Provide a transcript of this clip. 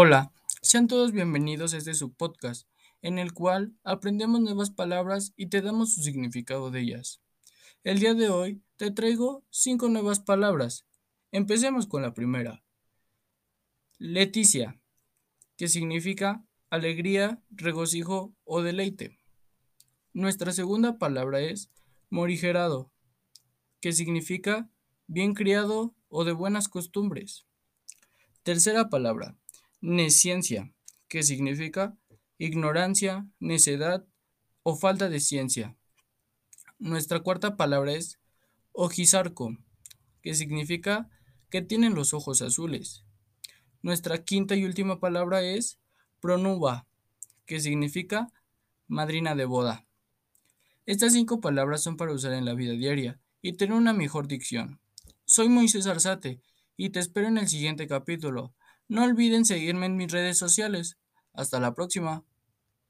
Hola, sean todos bienvenidos a este subpodcast, en el cual aprendemos nuevas palabras y te damos su significado de ellas. El día de hoy te traigo cinco nuevas palabras. Empecemos con la primera. Leticia, que significa alegría, regocijo o deleite. Nuestra segunda palabra es morigerado, que significa bien criado o de buenas costumbres. Tercera palabra, nesciencia, que significa ignorancia, necedad o falta de ciencia. Nuestra cuarta palabra es ojizarco, que significa que tienen los ojos azules. Nuestra quinta y última palabra es pronuba, que significa madrina de boda. Estas cinco palabras son para usar en la vida diaria y tener una mejor dicción. Soy Moisés Arzate y te espero en el siguiente capítulo. No olviden seguirme en mis redes sociales. Hasta la próxima.